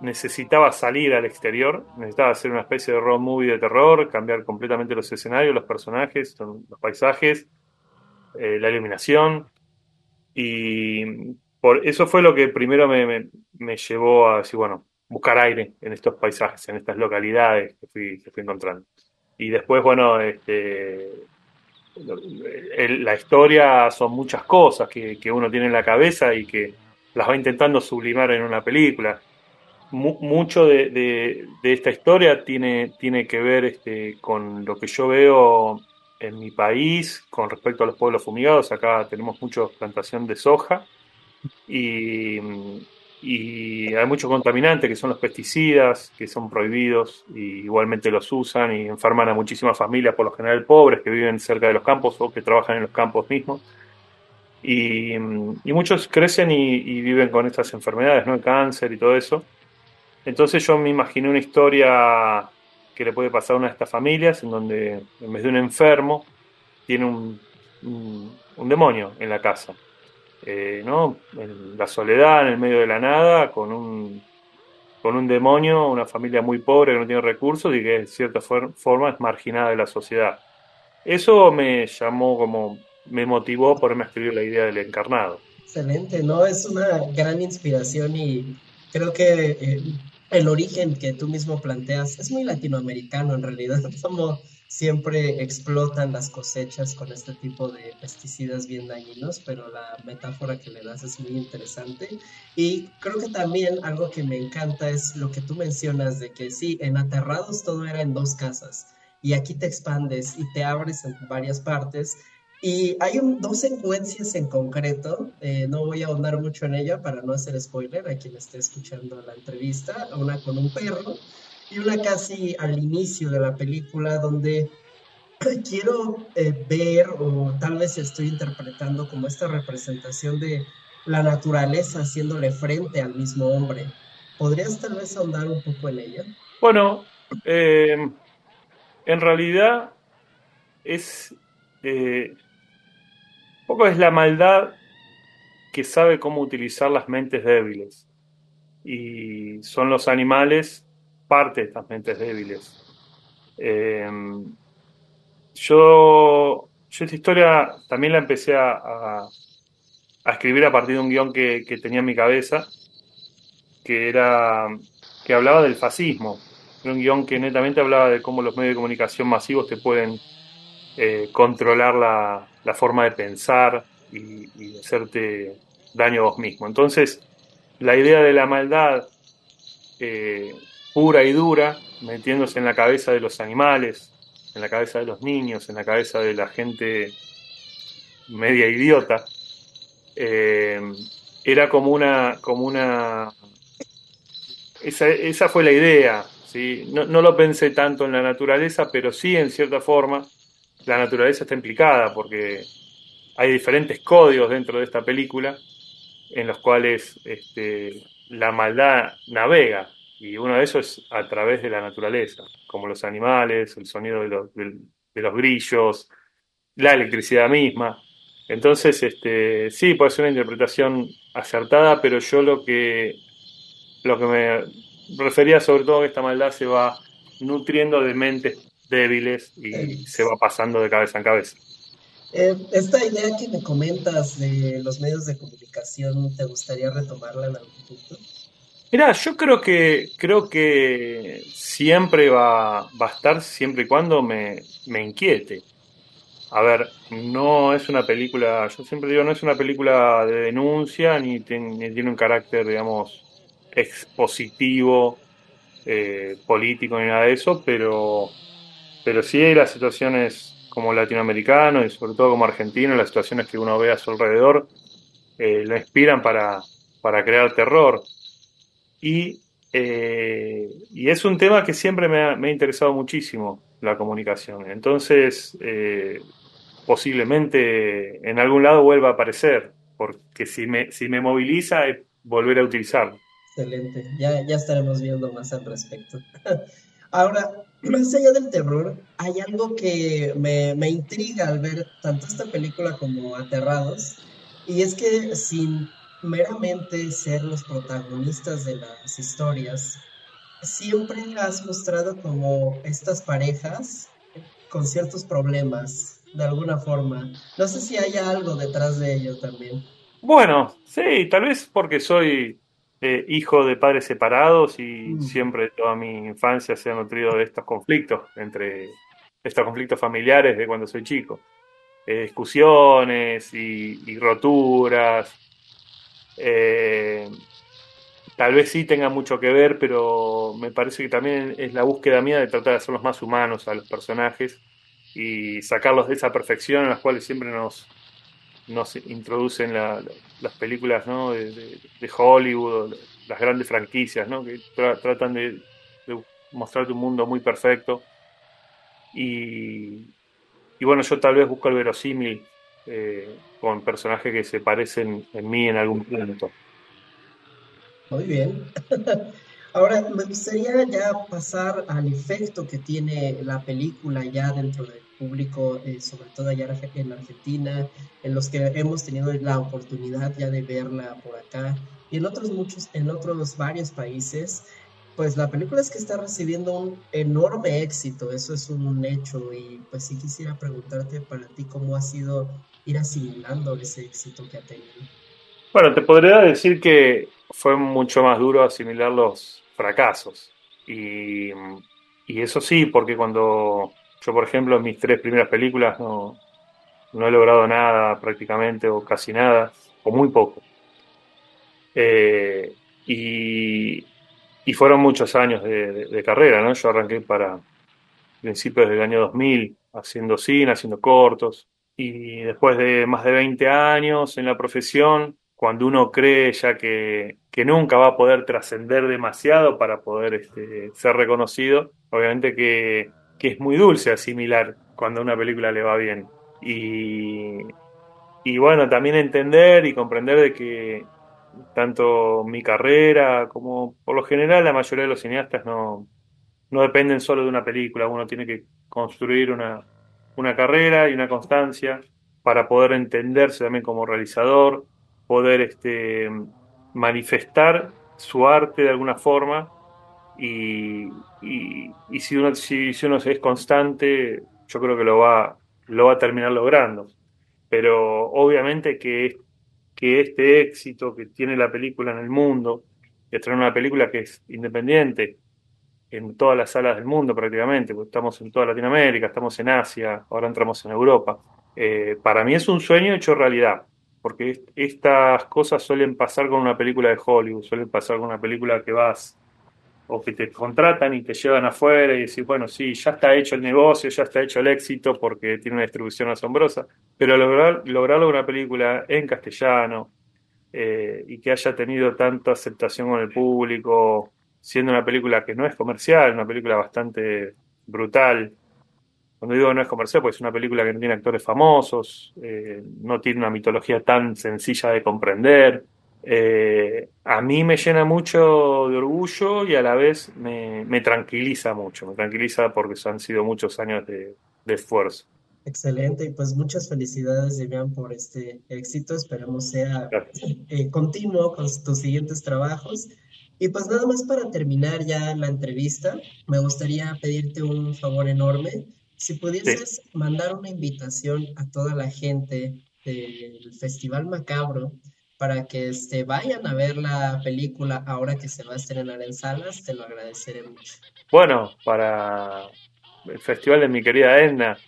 necesitaba salir al exterior, necesitaba hacer una especie de road movie de terror, cambiar completamente los escenarios, los personajes, los paisajes, eh, la iluminación. Y por eso fue lo que primero me, me, llevó a decir, bueno, buscar aire en estos paisajes, en estas localidades que fui, que fui encontrando. Y después, bueno, este, la historia son muchas cosas que, que, uno tiene en la cabeza y que las va intentando sublimar en una película. mucho de, de, esta historia tiene, tiene que ver este, con lo que yo veo en mi país con respecto a los pueblos fumigados. Acá tenemos mucha plantación de soja y, hay mucho contaminante que son los pesticidas, que son prohibidos y igualmente los usan y enferman a muchísimas familias, por lo general pobres, que viven cerca de los campos o que trabajan en los campos mismos. Y, muchos crecen y, viven con estas enfermedades, ¿no? El cáncer y todo eso. Entonces yo me imaginé una historia que le puede pasar a una de estas familias, en donde en vez de un enfermo, tiene un, un demonio en la casa. Eh, ¿no? En la soledad, en el medio de la nada, con un, con un demonio, una familia muy pobre que no tiene recursos y que de cierta forma es marginada de la sociedad. Eso me llamó como, me motivó por me escribir la idea del encarnado. Excelente, ¿no? Es una gran inspiración y creo que eh, el origen que tú mismo planteas es muy latinoamericano en realidad. Somos siempre explotan las cosechas con este tipo de pesticidas bien dañinos, pero la metáfora que le das es muy interesante. Y creo que también algo que me encanta es lo que tú mencionas de que sí, en Aterrados todo era en dos casas y aquí te expandes y te abres en varias partes. Y hay dos secuencias en concreto, eh, no voy a ahondar mucho en ella para no hacer spoiler a quien esté escuchando la entrevista, una con un perro y una casi al inicio de la película donde quiero eh, ver o tal vez estoy interpretando como esta representación de la naturaleza haciéndole frente al mismo hombre. ¿Podrías tal vez ahondar un poco en ella? Bueno, eh, en realidad es eh, poco es la maldad que sabe cómo utilizar las mentes débiles. Y son los animales parte de estas mentes débiles. Eh, yo, yo esta historia también la empecé a, a, escribir a partir de un guion que, que, tenía en mi cabeza, que era que hablaba del fascismo. Era un guion que netamente hablaba de cómo los medios de comunicación masivos te pueden eh, controlar la, la, forma de pensar y, y, hacerte daño a vos mismo. Entonces, la idea de la maldad eh, pura y dura, metiéndose en la cabeza de los animales, en la cabeza de los niños, en la cabeza de la gente media idiota, eh, era como una, como una, esa, esa fue la idea, ¿sí? No, no, lo pensé tanto en la naturaleza, pero sí en cierta forma la naturaleza está implicada porque hay diferentes códigos dentro de esta película en los cuales este, la maldad navega y uno de esos es a través de la naturaleza, como los animales, el sonido de los, de, de los grillos, la electricidad misma. Entonces, este, sí, puede ser una interpretación acertada, pero yo lo que, lo que me refería sobre todo que esta maldad se va nutriendo de mentes débiles y se va pasando de cabeza en cabeza. Eh, esta idea que me comentas de los medios de comunicación, ¿te gustaría retomarla en algún punto? Mira, yo creo que creo que siempre va, va a estar siempre y cuando me, me, inquiete. A ver, no es una película, yo siempre digo, no es una película de denuncia ni, ten, ni tiene un carácter, digamos, expositivo, eh, político ni nada de eso, pero, pero sí hay las situaciones como latinoamericano y sobre todo como argentino, las situaciones que uno ve a su alrededor, eh, lo inspiran para, para crear terror. Y, eh, y, es un tema que siempre me ha, me ha, interesado muchísimo, la comunicación. Entonces, eh, posiblemente en algún lado vuelva a aparecer, porque si me, si me moviliza es volver a utilizarlo. Excelente, ya, ya estaremos viendo más al respecto. Ahora, más allá del terror, hay algo que me, me intriga al ver tanto esta película como Aterrados, y es que sin meramente ser los protagonistas de las historias, siempre has mostrado como estas parejas con ciertos problemas, de alguna forma. No sé si haya algo detrás de ello también. Bueno, sí, tal vez porque soy eh, hijo de padres separados y mm. siempre toda mi infancia se ha nutrido de estos conflictos, entre estos conflictos familiares de cuando soy chico. Eh, discusiones y, y roturas, eh, tal vez sí tenga mucho que ver, pero me parece que también es la búsqueda mía de tratar de hacerlos más humanos a los personajes y sacarlos de esa perfección en las cuales siempre nos, nos introducen la, las películas ¿no? de, Hollywood, las grandes franquicias, ¿no? que tra tratan de, de, mostrarte un mundo muy perfecto. Y, y bueno, yo tal vez busco el verosímil eh, con personajes que se parecen en mí en algún punto. Muy bien. Ahora, me gustaría ya pasar al efecto que tiene la película ya dentro del público, eh, sobre todo allá en Argentina, en los que hemos tenido la oportunidad ya de verla por acá y en otros muchos, en otros varios países. Pues la película es que está recibiendo un enorme éxito, eso es un hecho y pues sí quisiera preguntarte para ti cómo ha sido ir asimilando ese éxito que ha tenido? Bueno, te podría decir que fue mucho más duro asimilar los fracasos. Y, y eso sí, porque cuando yo, por ejemplo, en mis tres primeras películas no, no he logrado nada prácticamente, o casi nada, o muy poco. Eh, y, y, fueron muchos años de, carrera, ¿no? Yo arranqué para principios del año 2000 haciendo cine, haciendo cortos, y después de más de 20 años en la profesión, cuando uno cree ya que, que nunca va a poder trascender demasiado para poder este, ser reconocido, obviamente que que es muy dulce asimilar cuando a una película le va bien. Y, y bueno, también entender y comprender de que tanto mi carrera como por lo general la mayoría de los cineastas no, no dependen solo de una película, uno tiene que construir una, una carrera y una constancia para poder entenderse también como realizador, poder este, manifestar su arte de alguna forma y, y, si, uno, si, si, es constante, yo creo que lo va, lo va a terminar logrando. Pero obviamente que, que este éxito que tiene la película en el mundo, de traer una película que es independiente, en todas las salas del mundo prácticamente, porque estamos en toda Latinoamérica, estamos en Asia, ahora entramos en Europa. Eh, para mí es un sueño hecho realidad, porque estas cosas suelen pasar con una película de Hollywood, suelen pasar con una película que vas o que te contratan y te llevan afuera y decís, bueno, sí, ya está hecho el negocio, ya está hecho el éxito porque tiene una distribución asombrosa, pero lograr, lograrlo una película en castellano eh, y que haya tenido tanta aceptación con el público, siendo una película que no es comercial, una película bastante brutal. Cuando digo no es comercial, pues es una película que no tiene actores famosos, eh, no tiene una mitología tan sencilla de comprender. Eh, a mí me llena mucho de orgullo y a la vez me, tranquiliza mucho, me tranquiliza porque han sido muchos años de, esfuerzo. Excelente, y pues muchas felicidades, Demian, por este éxito. Esperemos sea eh, continuo con tus siguientes trabajos y pues nada más para terminar ya la entrevista, me gustaría pedirte un favor enorme. Si pudieses mandar una invitación a toda la gente del Festival Macabro para que este, vayan a ver la película ahora que se va a estrenar en salas, te lo agradeceré mucho. Bueno, para el Festival de mi querida Edna,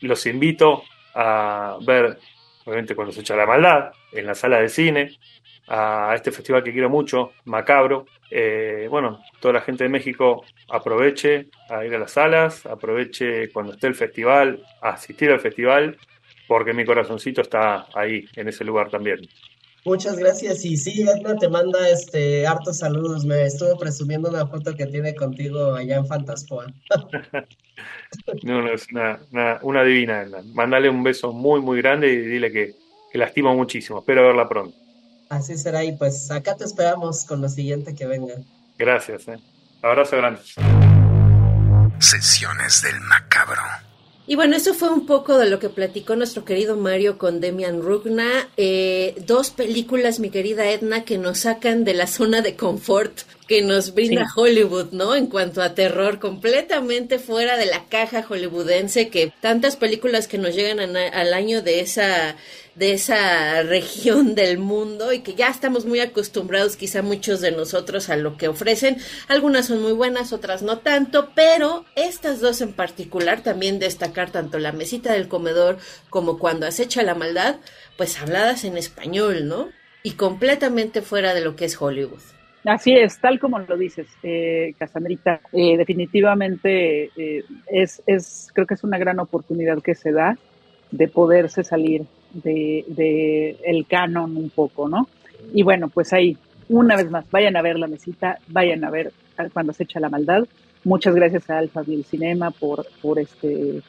los invito a ver, obviamente cuando se echa la maldad, en la sala de cine, a este festival que quiero mucho, Macabro. Eh, bueno, toda la gente de México aproveche a ir a las salas, aproveche cuando esté el festival, a asistir al festival, porque mi corazoncito está ahí, en ese lugar también. Muchas gracias. Y sí, Edna te manda este hartos saludos. Me estuvo presumiendo una foto que tiene contigo allá en Fantaspoa. no, no, es una, divina, Edna. Mándale un beso muy, muy grande y dile que, que la estimo muchísimo. Espero verla pronto. Así será y pues acá te esperamos con lo siguiente que venga. Gracias, eh. Abrazo grande. Sesiones del macabro. Y bueno, eso fue un poco de lo que platicó nuestro querido Mario con Demian Rugna. Eh, dos películas, mi querida Edna, que nos sacan de la zona de confort que nos brinda Hollywood, ¿no? En cuanto a terror, completamente fuera de la caja hollywoodense, que tantas películas que nos llegan al año de esa de esa región del mundo y que ya estamos muy acostumbrados quizá muchos de nosotros a lo que ofrecen. Algunas son muy buenas, otras no tanto, pero estas dos en particular también destacar tanto la mesita del comedor como cuando acecha la maldad, pues habladas en español, ¿no? Y completamente fuera de lo que es Hollywood. Así es, tal como lo dices, eh. Eh, definitivamente eh, es, es, creo que es una gran oportunidad que se da de poderse salir de, de, el canon un poco, ¿no? Y bueno, pues ahí, una vez más, vayan a ver la mesita, vayan a ver cuando se echa la maldad. Muchas gracias a Alfa Bill Cinema por, por este,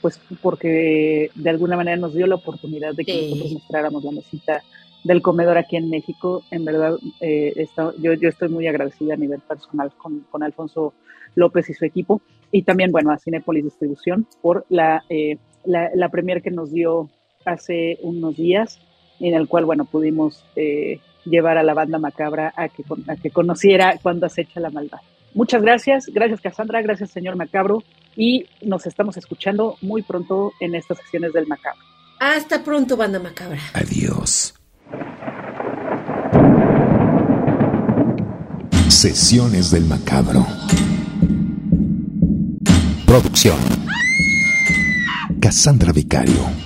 pues porque de alguna manera nos dio la oportunidad de que nosotros mostráramos la mesita del comedor aquí en México. En verdad, eh, yo, yo, estoy muy agradecida a nivel personal con, con, Alfonso López y su equipo. Y también, bueno, a Cinepolis Distribución por la, eh, la, la, premier que nos dio hace unos días, en el cual, bueno, pudimos eh, llevar a la banda macabra a que, a que conociera cuando acecha la maldad. Muchas gracias, gracias Cassandra, gracias señor Macabro y nos estamos escuchando muy pronto en estas sesiones del Macabro. Hasta pronto, banda macabra. Adiós. Sesiones del Macabro. Producción. Cassandra Vicario.